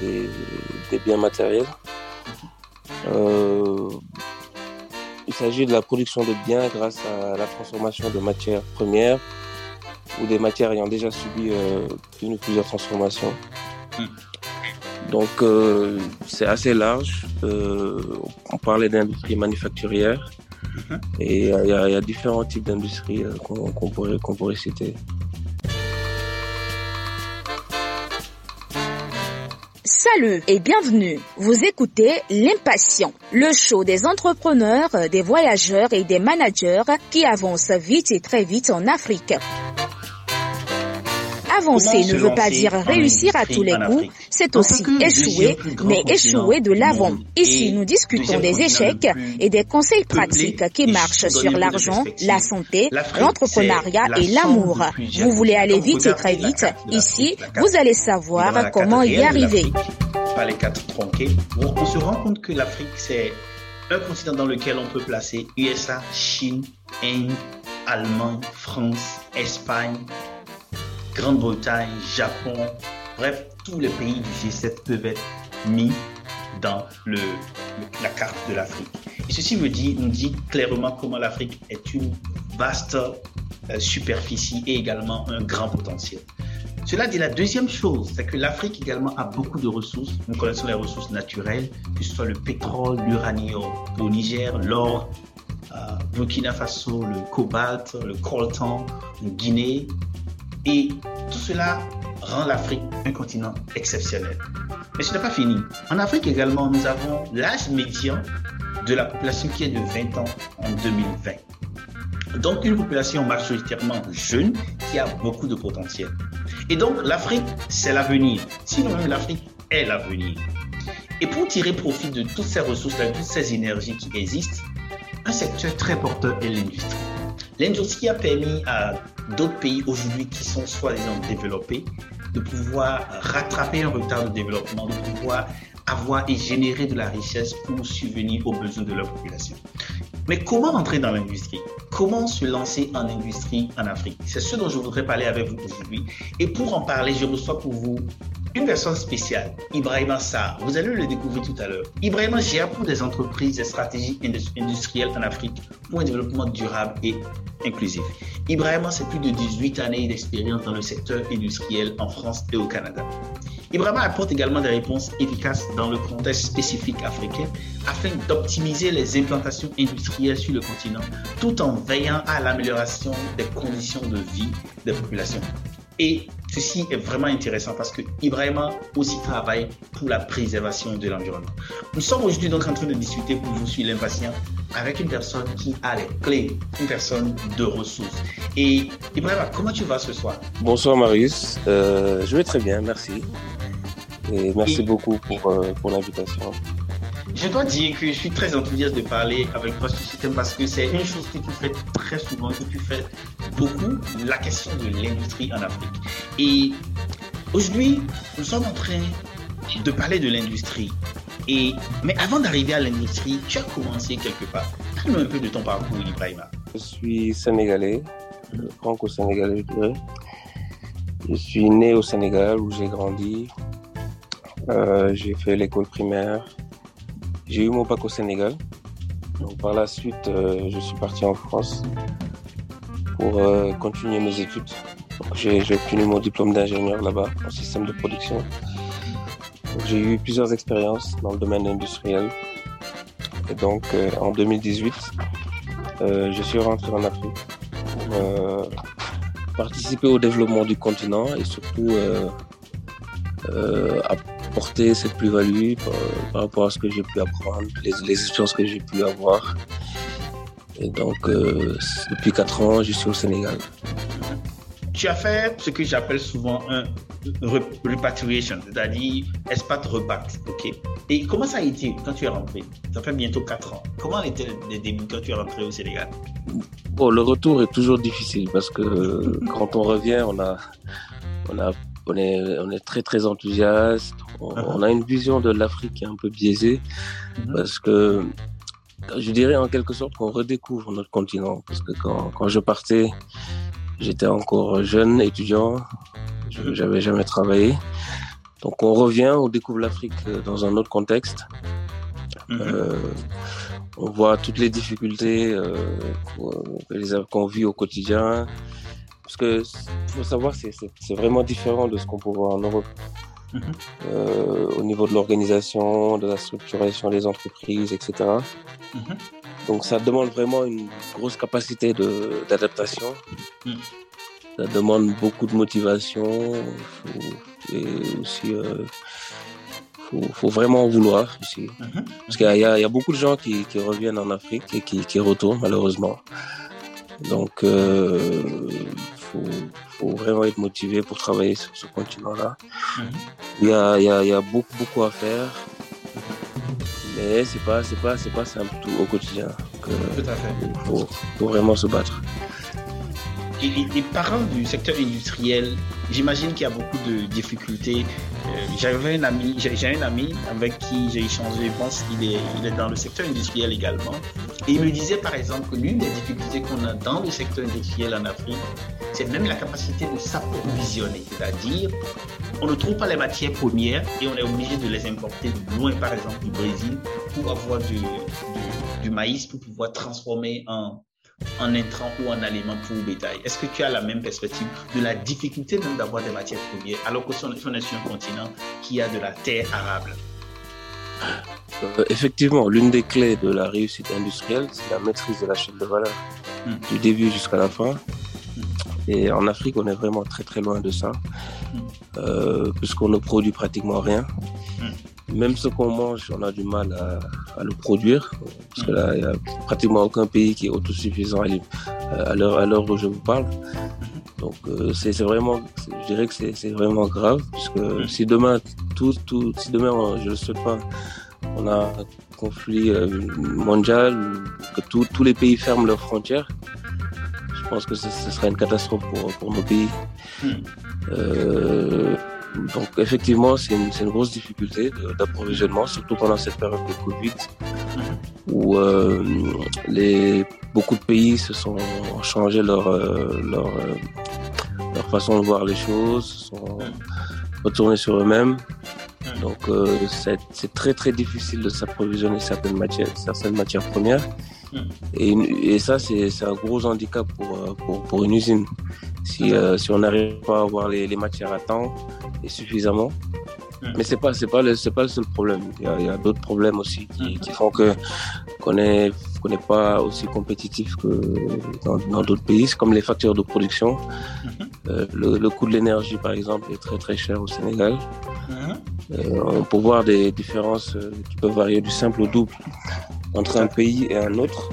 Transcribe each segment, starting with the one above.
des, biens matériels. Euh, il s'agit de la production de biens grâce à la transformation de matières premières ou des matières ayant déjà subi euh, une ou plusieurs transformations. Hmm. Donc euh, c'est assez large. on parlait d'industrie manufacturière hmm. et il y, a différents types d'industries qu'on pourrait, qu'on pourrait citer. Salut et bienvenue. Vous écoutez L'Impatient, le show des entrepreneurs, des voyageurs et des managers qui avancent vite et très vite en Afrique. Avancer ne veut pas dire réussir à tous les coups, c'est aussi échouer, mais échouer de l'avant. Ici, nous discutons des échecs et des conseils pratiques qui marchent sur l'argent, la santé, l'entrepreneuriat et l'amour. Vous voulez aller vite et très vite, ici, vous allez savoir comment y arriver. Les quatre tronqués, on se rend compte que l'Afrique, c'est un continent dans lequel on peut placer USA, Chine, Inde, Allemagne, France, Espagne, Grande-Bretagne, Japon, bref, tous les pays du G7 peuvent être mis dans la carte de l'Afrique. Et ceci nous dit clairement comment l'Afrique est une vaste euh, superficie et également un grand potentiel. Cela dit, la deuxième chose, c'est que l'Afrique également a beaucoup de ressources. Nous connaissons les ressources naturelles, que ce soit le pétrole, l'uranium au Niger, l'or, euh, Burkina Faso, le cobalt, le coltan, Guinée, et tout cela rend l'Afrique un continent exceptionnel. Mais ce n'est pas fini. En Afrique également, nous avons l'âge médian de la population qui est de 20 ans en 2020. Donc une population majoritairement jeune qui a beaucoup de potentiel. Et donc l'Afrique, c'est l'avenir. Sinon même l'Afrique est l'avenir. Et pour tirer profit de toutes ces ressources, de toutes ces énergies qui existent, un secteur très porteur est l'industrie. L'industrie a permis à d'autres pays aujourd'hui qui sont soi-disant développés de pouvoir rattraper un retard de développement, de pouvoir avoir et générer de la richesse pour subvenir aux besoins de leur population. Mais comment entrer dans l'industrie? Comment se lancer en industrie en Afrique? C'est ce dont je voudrais parler avec vous aujourd'hui. Et pour en parler, je reçois pour vous une personne spéciale, Ibrahima Sarr. Vous allez le découvrir tout à l'heure. Ibrahima gère pour des entreprises et stratégies industrielles en Afrique pour un développement durable et inclusif. Ibrahima, c'est plus de 18 années d'expérience dans le secteur industriel en France et au Canada. Ibrahima apporte également des réponses efficaces dans le contexte spécifique africain afin d'optimiser les implantations industrielles sur le continent tout en veillant à l'amélioration des conditions de vie des populations. Et ceci est vraiment intéressant parce que Ibrahima aussi travaille pour la préservation de l'environnement. Nous sommes aujourd'hui donc en train de discuter pour vous suivre l'impatient avec une personne qui a les clés, une personne de ressources. Et Ibrahima, comment tu vas ce soir? Bonsoir Marius, euh, je vais très bien, merci. Et merci beaucoup pour, euh, pour l'invitation. Je dois dire que je suis très enthousiaste de parler avec toi sur ce système parce que c'est une chose que tu fais très souvent, que tu fais beaucoup, la question de l'industrie en Afrique. Et aujourd'hui, nous sommes en train de parler de l'industrie. Et, mais avant d'arriver à l'industrie, tu as commencé quelque part. Parle-nous un peu de ton parcours, Ibrahima. Je suis sénégalais, franco-sénégalais, je. Je suis né au Sénégal où j'ai grandi. Euh, j'ai fait l'école primaire, j'ai eu mon bac au Sénégal. Donc, par la suite, euh, je suis parti en France pour euh, continuer mes études. J'ai obtenu mon diplôme d'ingénieur là-bas en système de production. J'ai eu plusieurs expériences dans le domaine industriel. Et donc, euh, en 2018, je suis rentré en Afrique pour participer au développement du continent et surtout apporter cette plus-value par, rapport à ce que j'ai pu apprendre, les, expériences que j'ai pu avoir. Et donc, euh, depuis 4 ans, je suis au Sénégal. Tu as fait ce que j'appelle souvent un repatriation, c'est-à-dire expat rebat. ok? Et comment ça a été quand tu es rentré? Ça fait bientôt 4 ans. Comment étaient les débuts quand tu es rentré au Sénégal? Bon, le retour est toujours difficile parce que quand on revient, on a, on a on est, on est très très enthousiaste. Uh-huh. On, a une vision de l'Afrique qui est un peu biaisée uh-huh. parce que je dirais en quelque sorte qu'on redécouvre notre continent parce que quand, quand je partais, j'étais encore jeune étudiant, je n'avais uh-huh. jamais travaillé. Donc on revient, on découvre l'Afrique dans un autre contexte. Mhm. on voit toutes les difficultés qu'on vit au quotidien. Parce que faut savoir, c'est vraiment différent de ce qu'on peut voir en Europe. Mhm. Euh, au niveau de l'organisation, de la structuration des entreprises, etc. Mhm. Donc ça demande vraiment une grosse capacité d'adaptation. Mhm. Ça demande beaucoup de motivation et aussi euh, faut, faut, vraiment vouloir ici. Parce qu'il y, y, a beaucoup de gens qui, qui reviennent en Afrique et qui, qui retournent malheureusement. Donc euh, faut, faut vraiment être motivé pour travailler sur ce continent-là. Mhm. Il, y a, il, y a, il y a beaucoup, beaucoup à faire. Mais c'est pas, c'est pas, c'est pas simple tout au quotidien. tout à fait. Il faut, faut vraiment se battre. Et, les parents du secteur industriel, j'imagine qu'il y a beaucoup de difficultés. Euh, j'avais un ami, j'ai un ami avec qui j'ai échangé, je pense qu'il est, il est dans le secteur industriel également. Et il me disait par exemple que l'une des difficultés qu'on a dans le secteur industriel en Afrique, c'est même la capacité de s'approvisionner. C'est-à-dire, on ne trouve pas les matières premières et on est obligé de les importer loin, par exemple du Brésil, pour avoir du, du maïs, pour pouvoir transformer en, en intrant ou en aliment pour bétail. Est-ce que tu as la même perspective de la difficulté même d'avoir des matières premières alors que on est sur un continent qui a de la terre arable? Euh, Effectivement, l'une des clés de la réussite industrielle, c'est la maîtrise de la chaîne de valeur, hmm. du début jusqu'à la fin. Hmm. Et en Afrique, on est vraiment très très loin de ça, hmm. euh, puisqu'on ne produit pratiquement rien même ce qu'on mange, on a du mal à, le produire. Parce que là, il n'y a pratiquement aucun pays qui est autosuffisant à l'heure où je vous parle. Donc, euh, c'est vraiment, je dirais que c'est vraiment grave, puisque si demain, tout, tout, si demain, je ne souhaite pas, on a un conflit euh, mondial, que tous les pays ferment leurs frontières, je pense que ce, serait une catastrophe pour, pour nos pays. Hmm. Euh, donc effectivement, c'est une, grosse difficulté d'approvisionnement, surtout pendant cette période de Covid, où euh, les, beaucoup de pays se sont changé leur, euh, euh, leur façon de voir les choses, sont retournés sur eux-mêmes. Donc c'est très très difficile de s'approvisionner certaines matières, certaines matières premières. Et, ça, c'est un gros handicap pour, pour une usine. Si, si on n'arrive pas à avoir les, les matières à temps, suffisamment. Hmm. Mais c'est pas c'est pas le c'est pas le seul problème. Il y a, d'autres problèmes aussi qui, hmm. font que qu'on n'est qu'on n'est pas aussi compétitif que dans, d'autres pays, comme les facteurs de production. Hmm. Euh, le, coût de l'énergie, par exemple, est très très cher au Sénégal. Euh, on peut voir des différences euh, qui peuvent varier du simple au double entre un pays et un autre.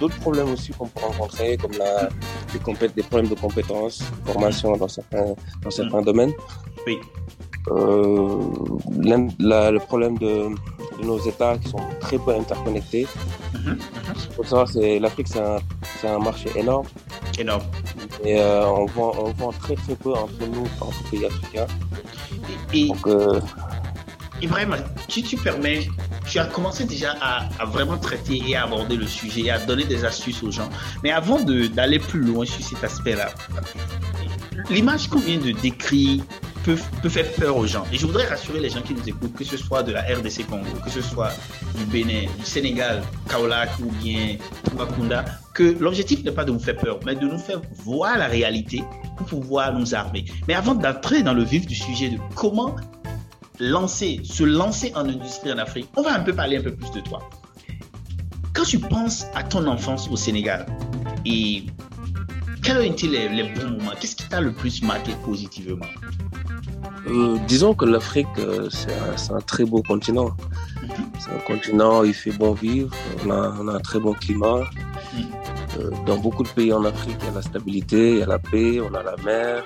D'autres problèmes aussi qu'on peut rencontrer, comme la, des, des, problèmes de compétences, formation dans certains, dans certains mm. domaines. Oui. Euh, le problème de, nos États qui sont très peu interconnectés. Mm -hmm. c'est l'Afrique, c'est un, un, marché énorme. Énorme. Et euh, on, vend, on vend très très peu entre nous, entre pays africains. Et, Donc, euh, Ibrahim, si tu permets, tu as commencé déjà à, vraiment traiter et à aborder le sujet et à donner des astuces aux gens. Mais avant d'aller plus loin sur cet aspect-là, l'image qu'on vient de décrire peut, faire peur aux gens. Et je voudrais rassurer les gens qui nous écoutent, que ce soit de la RDC Congo, que ce soit du Bénin, du Sénégal, Kaolack ou bien Makunda, que l'objectif n'est pas de vous faire peur, mais de nous faire voir la réalité pour pouvoir nous armer. Mais avant d'entrer dans le vif du sujet de comment lancer, se lancer en industrie en Afrique, on va un peu parler un peu plus de toi. Quand tu penses à ton enfance au Sénégal et quels ont été les, bons moments? Qu'est-ce qui t'a le plus marqué positivement? Euh, Disons que l'Afrique, euh, c'est un, très beau continent. Mhm. C'est un continent, il fait bon vivre, on a, un très bon climat. Mhm. Euh, dans beaucoup de pays en Afrique, il y a la stabilité, il y a la paix, on a la mer,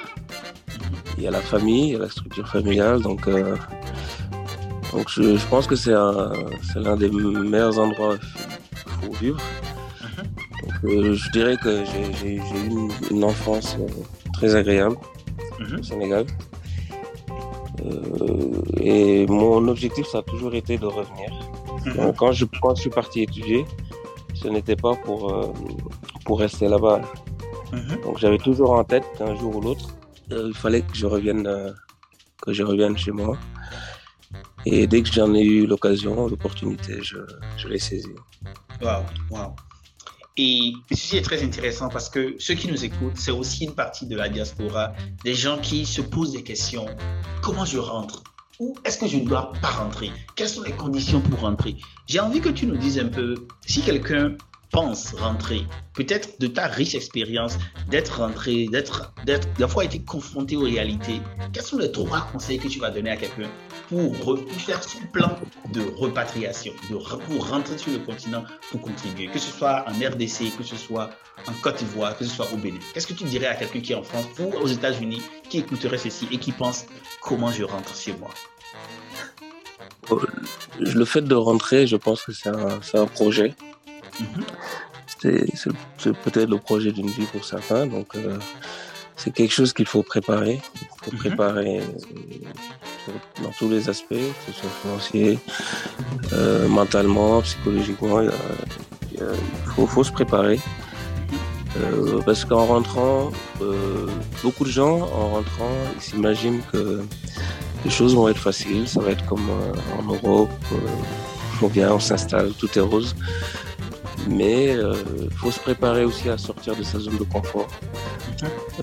il y a la famille, il y a la structure familiale. Donc, euh, donc je, pense que c'est l'un des meilleurs endroits où faut vivre. Donc, euh, je dirais que j'ai eu une, enfance euh, très agréable au Sénégal. et mon objectif, ça a toujours été de revenir. quand, je, quand je suis parti étudier, ce n'était pas pour, pour rester là-bas. Donc j'avais toujours en tête qu'un jour ou l'autre, il fallait que je revienne, euh, que je revienne chez moi. Et dès que j'en ai eu l'occasion, l'opportunité, je, je l'ai saisi. Waouh, waouh. Et ceci est très intéressant parce que ceux qui nous écoutent, c'est aussi une partie de la diaspora, des gens qui se posent des questions. Comment je rentre? Ou est-ce que je ne dois pas rentrer? Quelles sont les conditions pour rentrer? J'ai envie que tu nous dises un peu, si quelqu'un pense rentrer, peut-être de ta riche expérience d'être rentré, d'être, d'être, d'avoir été confronté aux réalités, quels sont les trois conseils que tu vas donner à quelqu'un pour faire son plan de repatriation, de, pour rentrer sur le continent pour contribuer, que ce soit en RDC, que ce soit en Côte d'Ivoire, que ce soit au Bénin. Qu'est-ce que tu dirais à quelqu'un qui est en France ou aux États-Unis, qui écouterait ceci et qui pense comment je rentre chez moi? Euh, Le fait de rentrer, je pense que c'est un, un projet. Mhm. C'est peut-être le projet d'une vie pour certains, donc euh, c'est quelque chose qu'il faut préparer. Il faut mhm. préparer euh, dans tous les aspects, que ce soit financier, euh, mentalement, psychologiquement. Il, faut, se préparer. parce qu'en rentrant, beaucoup de gens, en rentrant, ils s'imaginent que les choses vont être faciles, ça va être comme en Europe, on vient, on s'installe, tout est rose mais il euh, faut se préparer aussi à sortir de sa zone de confort.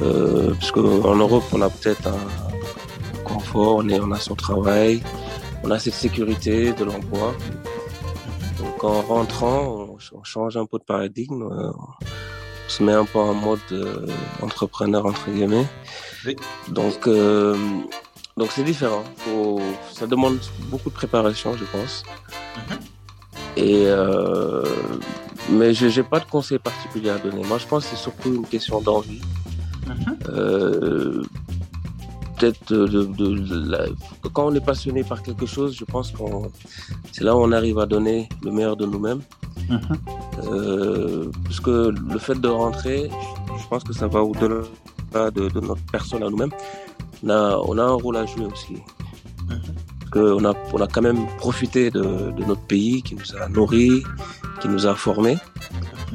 Euh, parce qu'en Europe, on a peut-être un confort, on, est, on a son travail, on a cette sécurité de l'emploi. Donc en rentrant, on, change un peu de paradigme, euh, on se met un peu en mode entrepreneur entre guillemets. Donc donc c'est différent. Faut, ça demande beaucoup de préparation, je pense. Mhm. Et euh, mais je n'ai pas de conseil particulier à donner. Moi, je pense que c'est surtout une question d'envie. Mhm. Euh, peut-être de, quand on est passionné par quelque chose, je pense que c'est là où on arrive à donner le meilleur de nous-mêmes. Mhm. Euh, parce que le fait de rentrer, je pense que ça va au-delà de, notre personne à nous-mêmes. On a, on a un rôle à jouer aussi. Mhm. Parce qu'on a, on a quand même profité de, de notre pays qui nous a nourris, qui nous a formés.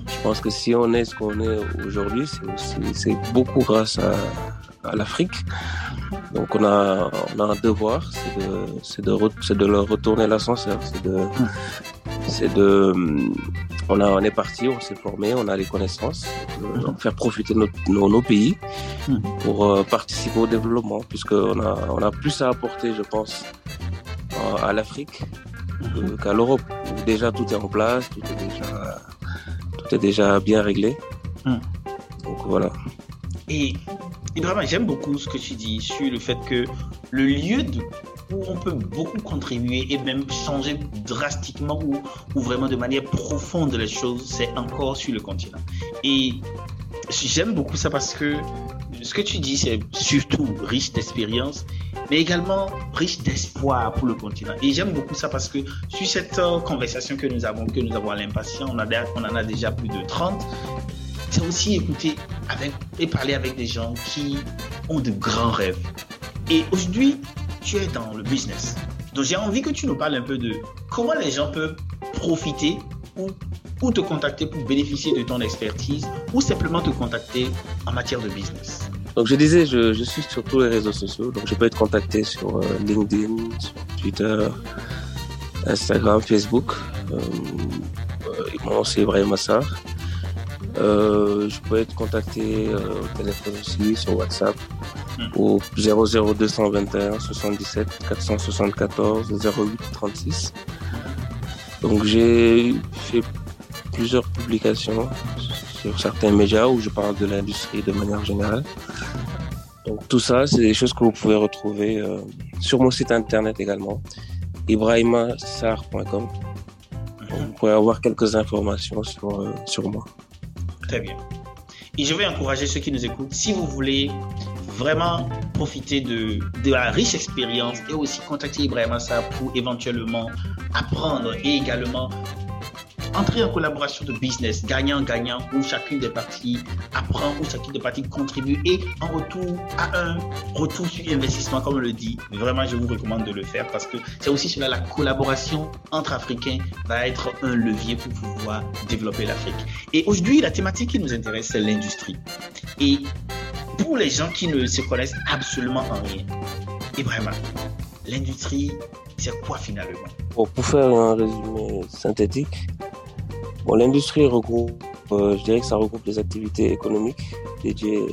Je pense que si on est ce qu'on est aujourd'hui, c'est beaucoup grâce à, l'Afrique. Donc on a, on a un devoir, c'est de, de, de leur retourner l'ascenseur, c'est de, c'est de, on a, on est parti, on s'est formé, on a les connaissances, de faire profiter nos, nos, pays pour euh, participer au développement, puisqu'on a, on a plus à apporter, je pense, à l'Afrique qu'à l'Europe. Déjà, tout est en place, tout est déjà, tout est déjà bien réglé. Hmm. Donc voilà. Et, vraiment, j'aime beaucoup ce que tu dis sur le fait que le lieu où on peut beaucoup contribuer et même changer drastiquement ou, ou vraiment de manière profonde les choses, c'est encore sur le continent. Et j'aime beaucoup ça parce que ce que tu dis, c'est surtout riche d'expérience, mais également riche d'espoir pour le continent. Et j'aime beaucoup ça parce que sur cette euh, conversation que nous avons, que nous avons à l'impatient, on, on en a déjà plus de 30, c'est aussi écouter avec, et parler avec des gens qui ont de grands rêves. Et aujourd'hui, tu es dans le business. Donc j'ai envie que tu nous parles un peu de comment les gens peuvent profiter ou, ou te contacter pour bénéficier de ton expertise ou simplement te contacter en matière de business. Donc je disais, je, je, suis sur tous les réseaux sociaux, donc je peux être contacté sur euh, LinkedIn, sur Twitter, Instagram, Facebook. Euh, mon nom c'est Ibrahim Massar. Euh, je peux être contacté euh, au téléphone aussi, sur WhatsApp, hmm. au 00221 77 474 08 36. Donc j'ai fait plusieurs publications sur certains médias où je parle de l'industrie de manière générale. Donc tout ça, c'est des choses que vous pouvez retrouver euh, sur mon site internet également, ibrahimassar.com. Vous pouvez avoir quelques informations sur, euh, sur moi. Très bien. Et je vais encourager ceux qui nous écoutent, si vous voulez vraiment profiter de, de la riche expérience et aussi contacter Ibrahim Assar pour éventuellement apprendre et également entrer en collaboration de business gagnant-gagnant où chacune des parties apprend, où chacune des parties contribue et en retour à un retour sur investissement, comme on le dit. Vraiment, je vous recommande de le faire parce que c'est aussi cela, la collaboration entre Africains va être un levier pour pouvoir développer l'Afrique. Et aujourd'hui, la thématique qui nous intéresse, c'est l'industrie. Et pour les gens qui ne se connaissent absolument en rien, et vraiment, l'industrie, c'est quoi finalement? Pour faire un résumé synthétique, bon, l'industrie regroupe, euh, je dirais que ça regroupe des activités économiques dédiées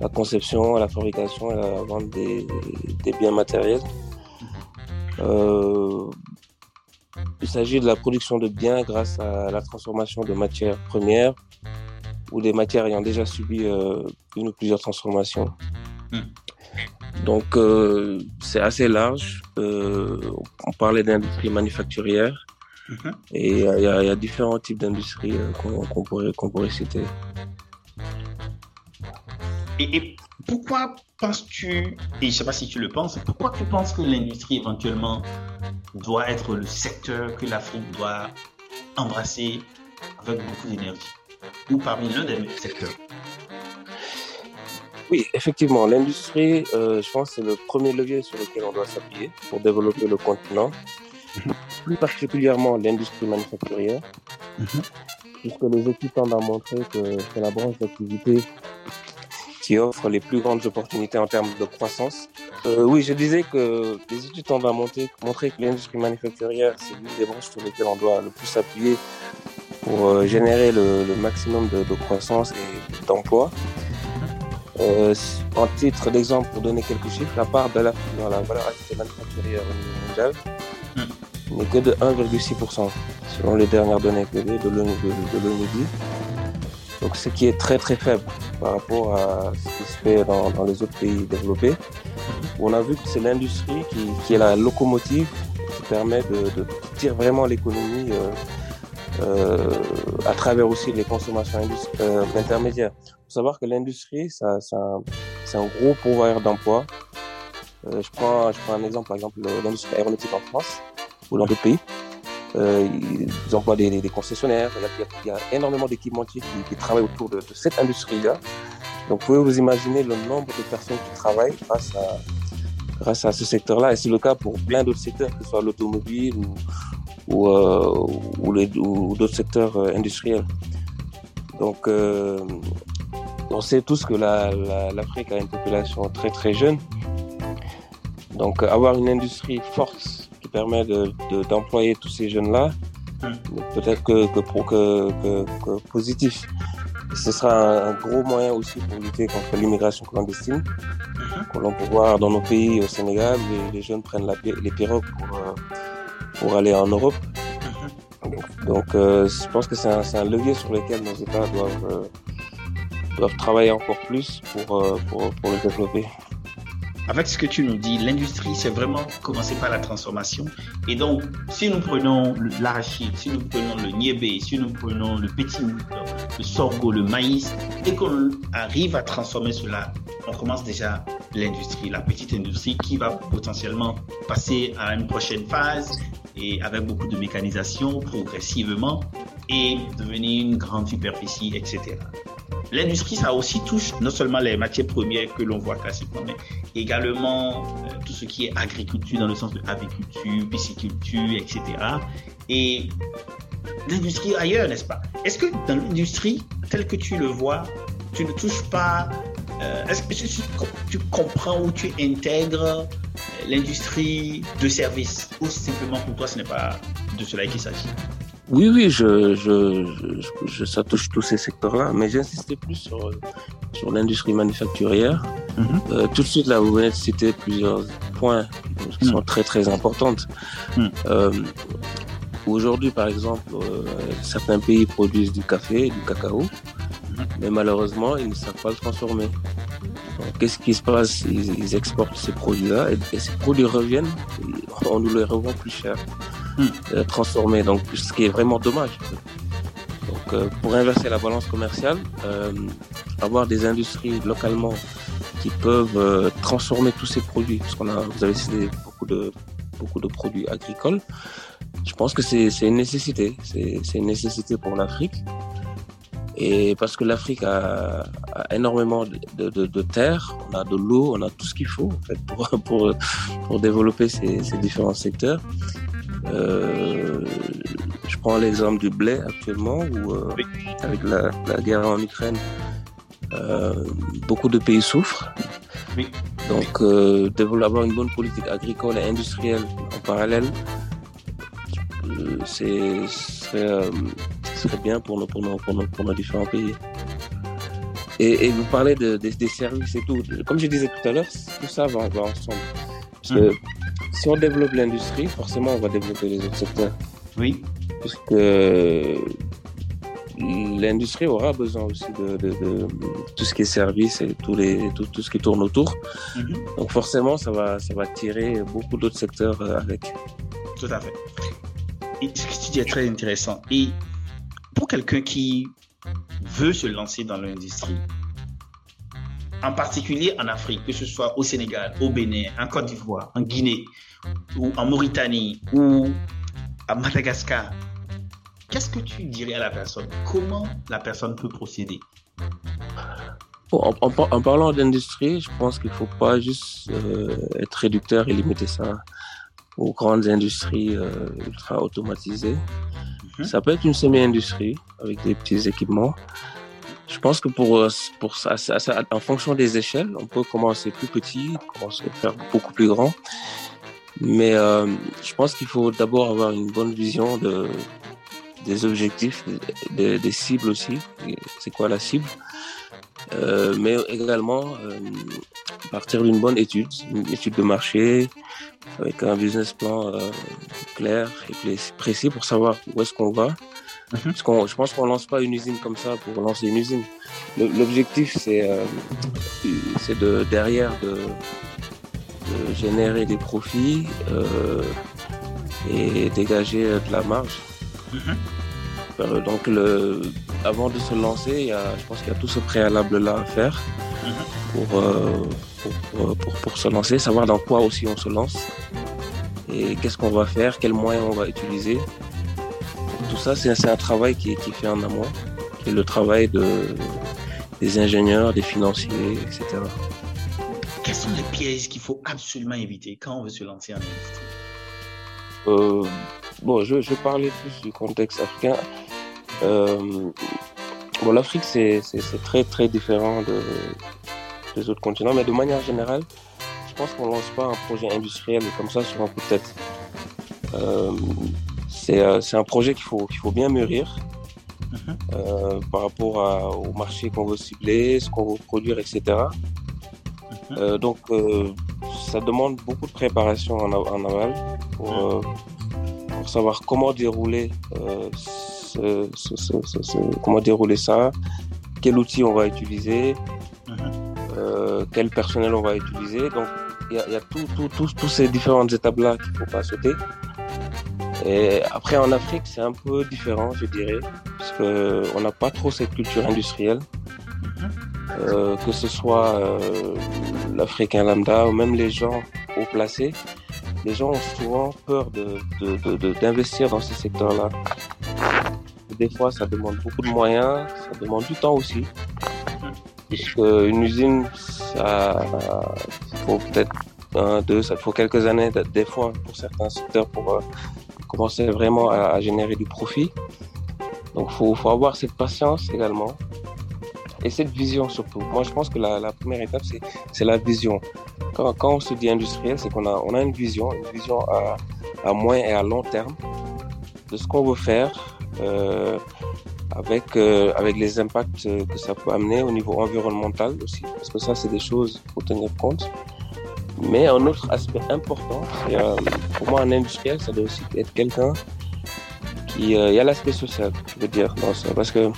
à la conception, à la fabrication et à la vente des, biens matériels. Euh, il s'agit de la production de biens grâce à la transformation de matières premières ou des matières ayant déjà subi euh, une ou plusieurs transformations. Hmm. Donc euh, c'est assez large. Euh, on parlait d'industrie manufacturière mhm. et il y, a différents types d'industries qu'on pourrait, pourrait citer. Et, pourquoi penses-tu, et je ne sais pas si tu le penses, pourquoi tu penses que l'industrie éventuellement doit être le secteur que l'Afrique doit embrasser avec beaucoup d'énergie? Ou parmi l'un des secteurs? Oui, effectivement, l'industrie, euh, je pense, c'est le premier levier sur lequel on doit s'appuyer pour développer le continent, mhm. plus particulièrement l'industrie manufacturière, mhm. puisque les études tendent à montrer que c'est la branche d'activité qui offre les plus grandes opportunités en termes de croissance. Euh, oui, je disais que les études tendent à montrer, montrer que l'industrie manufacturière, c'est l'une des branches sur lesquelles on doit le plus s'appuyer pour euh, générer le, maximum de, croissance et d'emploi. Euh, en titre d'exemple, pour donner quelques chiffres, la part de l'Afrique dans la valeur ajoutée manufacturière mondiale hmm. N'est que de 1,6%, selon les dernières données de l'ONU. Donc, ce qui est très très faible par rapport à ce qui se fait dans, les autres pays développés. On a vu que c'est l'industrie qui, est la locomotive qui permet de, tirer vraiment l'économie euh, euh, à travers aussi les consommations euh, intermédiaires. Il faut savoir que l'industrie, c'est un, gros pourvoyeur d'emplois. je, prends, je prends un exemple, par exemple, l'industrie aéronautique en France ou dans d'autres pays. Euh, ils emploient des, concessionnaires. Il y, a, énormément d'équipementiers qui, travaillent autour de, cette industrie-là. Donc, vous pouvez vous imaginer le nombre de personnes qui travaillent grâce à, ce secteur-là. Et c'est le cas pour plein d'autres secteurs, que ce soit l'automobile ou, euh, d'autres secteurs euh, industriels. Donc, on sait tous que l'Afrique a une population très très jeune. Donc, avoir une industrie forte permet d'employer tous ces jeunes-là, peut-être que, que, positif. ce sera un, gros moyen aussi pour lutter contre l'immigration clandestine. Que l'on peut voir dans nos pays au Sénégal, les, jeunes prennent les pirogues pour, euh, pour aller en Europe. Donc, euh, je pense que c'est un, levier sur lequel nos États doivent, euh, doivent travailler encore plus pour, pour, pour le développer avec ce que tu nous dis, l'industrie, c'est vraiment commencer par la transformation. Et donc, si nous prenons l'arachide, si nous prenons le niébé, si nous prenons le petit le sorgho, le maïs, et qu'on arrive à transformer cela, on commence déjà l'industrie, la petite industrie qui va potentiellement passer à une prochaine phase et avec beaucoup de mécanisation progressivement et devenir une grande superficie, etc. L'industrie, ça aussi touche non seulement les matières premières que l'on voit classiquement, mais également euh, tout ce qui est agriculture dans le sens de aviculture, pisciculture, etc. Et l'industrie ailleurs, n'est-ce pas? Est-ce que dans l'industrie, telle que tu le vois, tu ne touches pas euh, Est-ce que tu, comprends ou tu intègres euh, l'industrie de service ou simplement pour toi ce n'est pas de cela qu'il s'agit? Oui, oui, je, je, je, ça touche tous ces secteurs-là, mais j'insistais plus sur, sur l'industrie manufacturière. Mhm. Euh, tout de suite, là, vous venez de citer plusieurs points qui sont mhm. très, très importantes. Mhm. Euh, Aujourd'hui, par exemple, euh, certains pays produisent du café, du cacao, mais malheureusement, ils ne savent pas le transformer. Qu'est-ce qui se passe? Ils, ils, exportent ces produits-là et, ces produits reviennent, on nous les revend plus cher. Euh, transformer, donc ce qui est vraiment dommage. Donc euh, pour inverser la balance commerciale, euh, avoir des industries localement qui peuvent transformer tous ces produits, parce qu'on a, vous avez cité beaucoup de beaucoup de produits agricoles. Je pense que c'est une nécessité, c'est une nécessité pour l'Afrique. Et parce que l'Afrique a, énormément de, de, de, on a de l'eau, on a tout ce qu'il faut en fait, pour, pour, pour développer ces différents secteurs. Euh, je prends l'exemple du blé actuellement, où euh, avec la, guerre en Ukraine, beaucoup de pays souffrent. Donc, euh, avoir une bonne politique agricole et industrielle en parallèle, c'est serait, serait, bien pour nos, pour nos, pour nos, pour nos différents pays. Et, vous parlez de, des services et tout. Comme je disais tout à l'heure, tout ça va, va ensemble. Parce que mm. Si on développe l'industrie, forcément, on va développer les autres secteurs. Oui. Parce que l'industrie aura besoin aussi de, de, tout ce qui est service et tout, les, tout, tout ce qui tourne autour. Mm-hmm. Donc forcément, ça va, ça va tirer beaucoup d'autres secteurs euh, avec. Tout à fait. Et ce que tu dis est très intéressant. Et pour quelqu'un qui veut se lancer dans l'industrie, en particulier en Afrique, que ce soit au Sénégal, au Bénin, en Côte d'Ivoire, en Guinée, ou en Mauritanie, ou à Madagascar, qu'est-ce que tu dirais à la personne? Comment la personne peut procéder? En, parlant d'industrie, je pense qu'il ne faut pas juste euh, être réducteur et limiter ça aux grandes industries euh, ultra automatisées. Mhm. Ça peut être une semi-industrie avec des petits équipements. Je pense que pour, euh, pour ça, en fonction des échelles, on peut commencer plus petit, commencer à faire beaucoup plus grand. Mais euh, je pense qu'il faut d'abord avoir une bonne vision de, des objectifs, des, cibles aussi. C'est quoi la cible? Euh, Mais également partir d'une bonne étude, une étude de marché, avec un business plan clair et précis pour savoir où est-ce qu'on va. Mhm. Parce qu'on, je pense qu'on lance pas une usine comme ça pour lancer une usine. L'objectif, c'est, euh, c'est de derrière de, générer des profits euh, et dégager de la marge. Mhm. Euh, donc, le, avant de se lancer, il y a, je pense qu'il y a tout ce préalable-là à faire mhm. pour, pour, pour, pour, se lancer, savoir dans quoi aussi on se lance et qu'est-ce qu'on va faire, quels moyens on va utiliser. Tout ça, c'est un travail qui, qui est fait en amont, qui est le travail de, des ingénieurs, des financiers, etc. Quels sont les pièges qu'il faut absolument éviter quand on veut se lancer en industrie? Euh, Bon, je, je parlais plus du contexte africain. Euh, bon, l'Afrique, c'est très très différent de, des autres continents, mais de manière générale, je pense qu'on lance pas un projet industriel comme ça sur un coup de tête. Euh, c'est un projet qu'il faut, qu'il faut bien mûrir mhm. euh, par rapport au marché qu'on veut cibler, ce qu'on veut produire, etc. Mhm. donc, ça demande beaucoup de préparation en, en aval pour, pour, savoir comment dérouler, ce, comment dérouler ça, quel outil on va utiliser, mhm. quel personnel on va utiliser. Donc, il y a, tous ces différentes étapes-là qu'il ne faut pas sauter. Et après, en Afrique, c'est un peu différent, je dirais, parce qu'on n'a pas trop cette culture industrielle. Euh, que ce soit euh, l'Africain lambda ou même les gens haut placés, les gens ont souvent peur d'investir de, de, dans ces secteurs-là. Des fois, ça demande beaucoup de moyens, ça demande du temps aussi. Puisque une usine, ça faut peut-être un, deux, ça faut quelques années, des fois pour certains secteurs, pour euh, commencer vraiment à, générer du profit. Donc, il faut, avoir cette patience également et cette vision surtout. Moi, je pense que la, première étape, c'est la vision. Quand, on se dit industriel, c'est qu'on a, une vision, une vision à, à moyen et à long terme de ce qu'on veut faire. Euh, avec, euh, avec les impacts que ça peut amener au niveau environnemental aussi, parce que ça, c'est des choses qu'il faut tenir compte. Mais un autre aspect important, euh, pour moi, un industriel, ça doit aussi être quelqu'un qui. Euh, il y a l'aspect social, je veux dire, dans ça. Parce que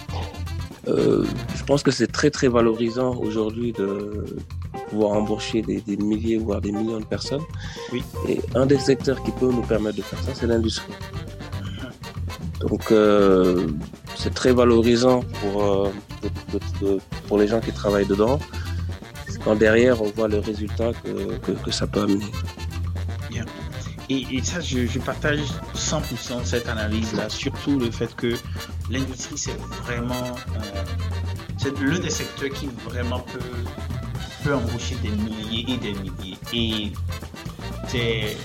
euh, je pense que c'est très, très valorisant aujourd'hui de pouvoir embaucher des, des, milliers, voire des millions de personnes. Oui. Et un des secteurs qui peut nous permettre de faire ça, c'est l'industrie. Donc, c'est très valorisant pour, pour les gens qui travaillent dedans derrière on voit le résultat que, que, ça peut amener. Et, ça, je, partage 100% cette analyse-là, surtout le fait que l'industrie, c'est vraiment euh, c'est l'un des secteurs qui vraiment peut, peut embaucher des milliers et des milliers. Et c'est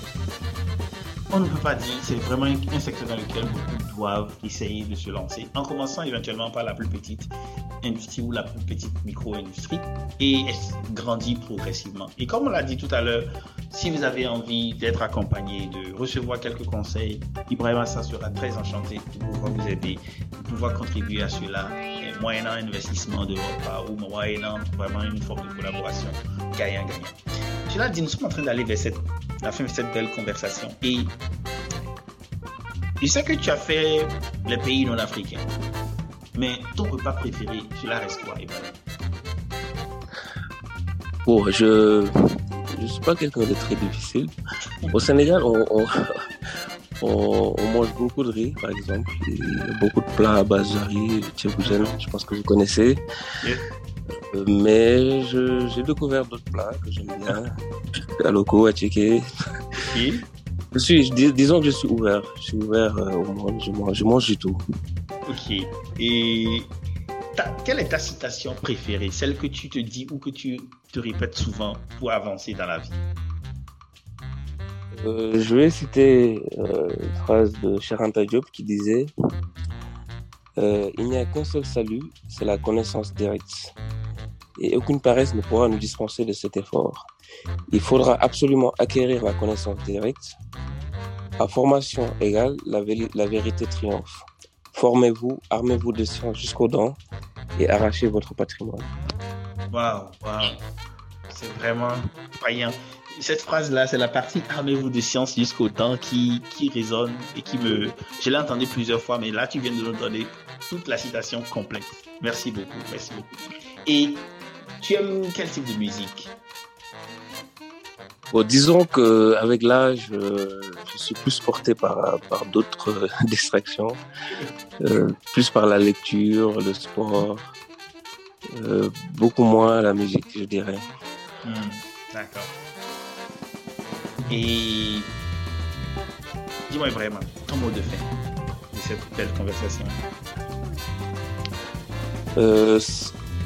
on ne peut pas dire, c'est vraiment un secteur dans lequel beaucoup doivent essayer de se lancer, en commençant éventuellement par la plus petite industrie ou la plus petite micro-industrie et grandit progressivement. Et comme on l'a dit tout à l'heure, si vous avez envie d'être accompagné, de recevoir quelques conseils, Ibrahim ça sera très enchanté de pouvoir vous aider, de pouvoir contribuer à cela, moyennant un investissement de votre part ou moyennant vraiment une forme de collaboration gagnant-gagnant. Cela dit, nous sommes en train d'aller vers cette, la fin de cette belle conversation. Et je sais que tu as fait les pays non africains. Mais ton repas préféré, cela reste quoi, Bon, je ne suis pas quelqu'un de très difficile. Au Sénégal, on, on, mange beaucoup de riz, par exemple. beaucoup de plats à base de riz, tchébougène, je pense que vous connaissez. Euh, mais j'ai découvert d'autres plats que j'aime bien. À checker. Je suis, disons que je suis ouvert. Je suis ouvert euh, au monde. Je mange, je mange du tout. Ok. Et quelle est ta citation préférée? Celle que tu te dis ou que tu te répètes souvent pour avancer dans la vie? Euh, Je vais citer euh, une phrase de Charanta Diop qui disait Il n'y a qu'un seul salut, c'est la connaissance directe. Et aucune paresse ne pourra nous dispenser de cet effort. Il faudra absolument acquérir la connaissance directe. À formation égale, la, vérité triomphe. Formez-vous, armez-vous de science jusqu'aux dents et arrachez votre patrimoine. Waouh, waouh. C'est vraiment païen. Cette phrase-là, c'est la partie armez-vous de science jusqu'au dents qui, qui résonne et qui me. Je l'ai entendu plusieurs fois, mais là, tu viens de nous donner toute la citation complète. Merci beaucoup, merci beaucoup. Et tu aimes quel type de musique? Bon, disons que avec l'âge, euh, je suis plus porté par, par d'autres euh, distractions, euh, plus par la lecture, le sport, beaucoup moins la musique, je dirais. Hmm, d'accord. Et dis-moi vraiment ton mot de fin de cette belle conversation.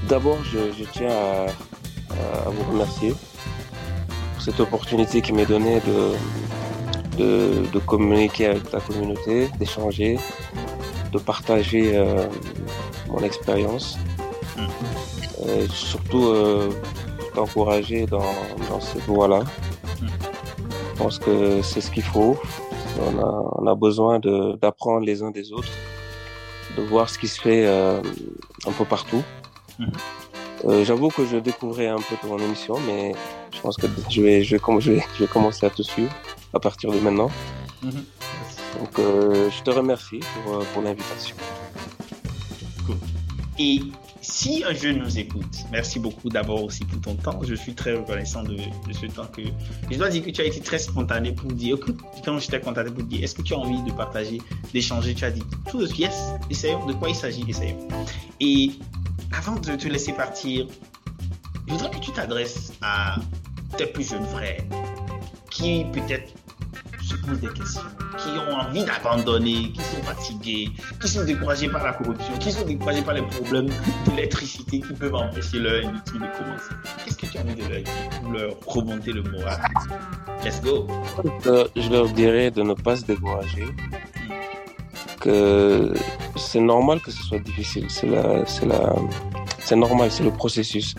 D'abord, je, tiens à vous remercier cette opportunité qui m'est donnée de, de, communiquer avec la communauté, d'échanger, de partager euh, mon expérience. Mm. surtout euh, d'encourager dans, dans cette voie-là. Mm. Je pense que c'est ce qu'il faut. On a, on a besoin d'apprendre les uns des autres, de voir ce qui se fait euh, un peu partout. Mm. Euh, j'avoue que je découvrais un peu ton émission, mais je pense que je vais, je vais, je vais, je vais commencer à te suivre à partir de maintenant. Mhm. Donc, euh, je te remercie pour, euh, pour l'invitation. Cool. Et si un jeune nous écoute, merci beaucoup d'abord aussi pour ton temps. Je suis très reconnaissant de, de, ce temps que. Je dois dire que tu as été très spontané pour dire, écoute, quand j'étais contacté pour dire, est-ce que tu as envie de partager, d'échanger Tu as dit, tout yes, essayons. De quoi il s'agit Essayons. Et avant de te laisser partir, je voudrais que tu t'adresses à tes plus jeunes frères qui peut-être se posent des questions, qui ont envie d'abandonner, qui sont fatigués, qui sont découragés par la corruption, qui sont découragés par les problèmes d'électricité qui peuvent empêcher leur industrie de commencer. Qu'est-ce que tu as envie de leur dire pour leur remonter le moral? Let's go. Euh, je leur dirais de ne pas se décourager, que c'est normal que ce soit difficile. C'est la, c'est la, c'est normal, c'est le processus.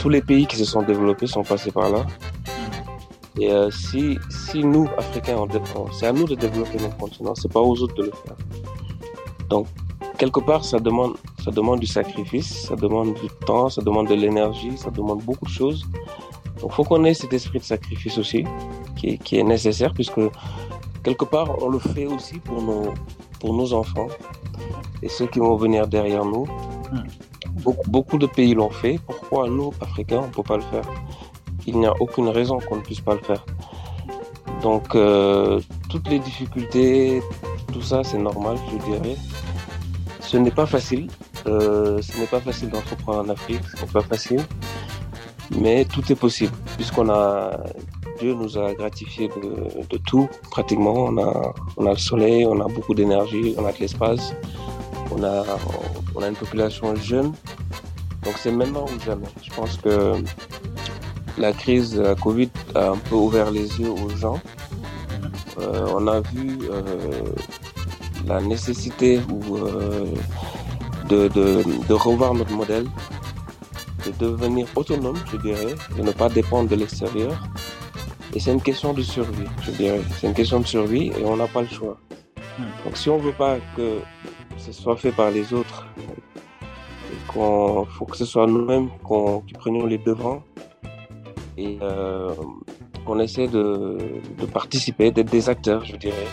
Tous les pays qui se sont développés sont passés par là. Et euh, si, si nous, Africains, on, c'est à nous de développer notre continent, c'est pas aux autres de le faire. Donc, quelque part, ça demande, ça demande du sacrifice, ça demande du temps, ça demande de l'énergie, ça demande beaucoup de choses. Donc, faut qu'on ait cet esprit de sacrifice aussi, qui qui est nécessaire, puisque quelque part, on le fait aussi pour nos, pour nos enfants et ceux qui vont venir derrière nous. Hmm. Beaucoup, de pays l'ont fait. Pourquoi nous, Africains, on ne peut pas le faire? Il n'y a aucune raison qu'on ne puisse pas le faire. Donc, euh, toutes les difficultés, tout ça, c'est normal, je dirais. Ce n'est pas facile. Euh, ce n'est pas facile d'entreprendre en Afrique, ce n'est pas facile. Mais tout est possible, puisqu'on a Dieu nous a gratifié de, tout, pratiquement. On a, on a le soleil, on a beaucoup d'énergie, on a de l'espace, on a, on a une population jeune. Donc c'est maintenant ou jamais. Je pense que la crise de la Covid a un peu ouvert les yeux aux gens. Euh, on a vu euh, la nécessité ou, euh, de, de, revoir notre modèle, de devenir autonome, je dirais, de ne pas dépendre de l'extérieur. Et c'est une question de survie, je dirais. C'est une question de survie et on n'a pas le choix. Hmm. Donc si on veut pas que ce soit fait par les autres, il faut que ce soit nous-mêmes qui prenions les devants et euh, qu'on essaie de, de participer, d'être des acteurs, je dirais,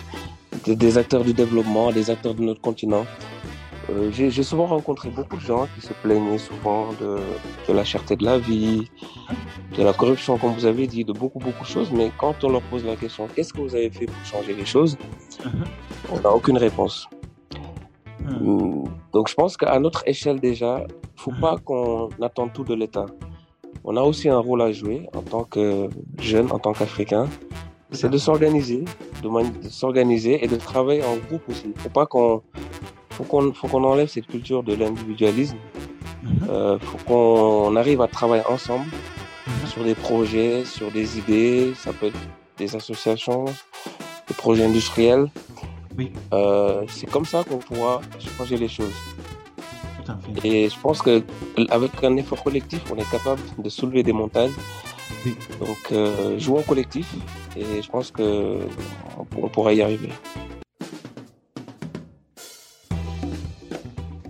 des acteurs du développement, des acteurs de notre continent. Euh, j'ai souvent rencontré beaucoup de gens qui se plaignaient souvent de, de, la cherté de la vie, de la corruption, comme vous avez dit, de beaucoup, beaucoup de choses. Mais quand on leur pose la question, qu'est-ce que vous avez fait pour changer les choses? Uh-huh. On n'a aucune réponse. Donc je pense qu'à notre échelle déjà, il ne faut pas qu'on attende tout de l'État. On a aussi un rôle à jouer en tant que jeunes, en tant qu'Africains. C'est de s'organiser, de, s'organiser et de travailler en groupe aussi. Faut pas qu'on faut qu'on faut qu'on enlève cette culture de l'individualisme. Il mhm. euh, faut qu'on arrive à travailler ensemble mhm. sur des projets, sur des idées. Ça peut être des associations, des projets industriels. Oui. Euh, c'est comme ça qu'on pourra changer les choses. Tout à fait. Et je pense que avec un effort collectif, on est capable de soulever des montagnes. Oui. Donc, euh, jouons collectif et je pense que on pourra y arriver.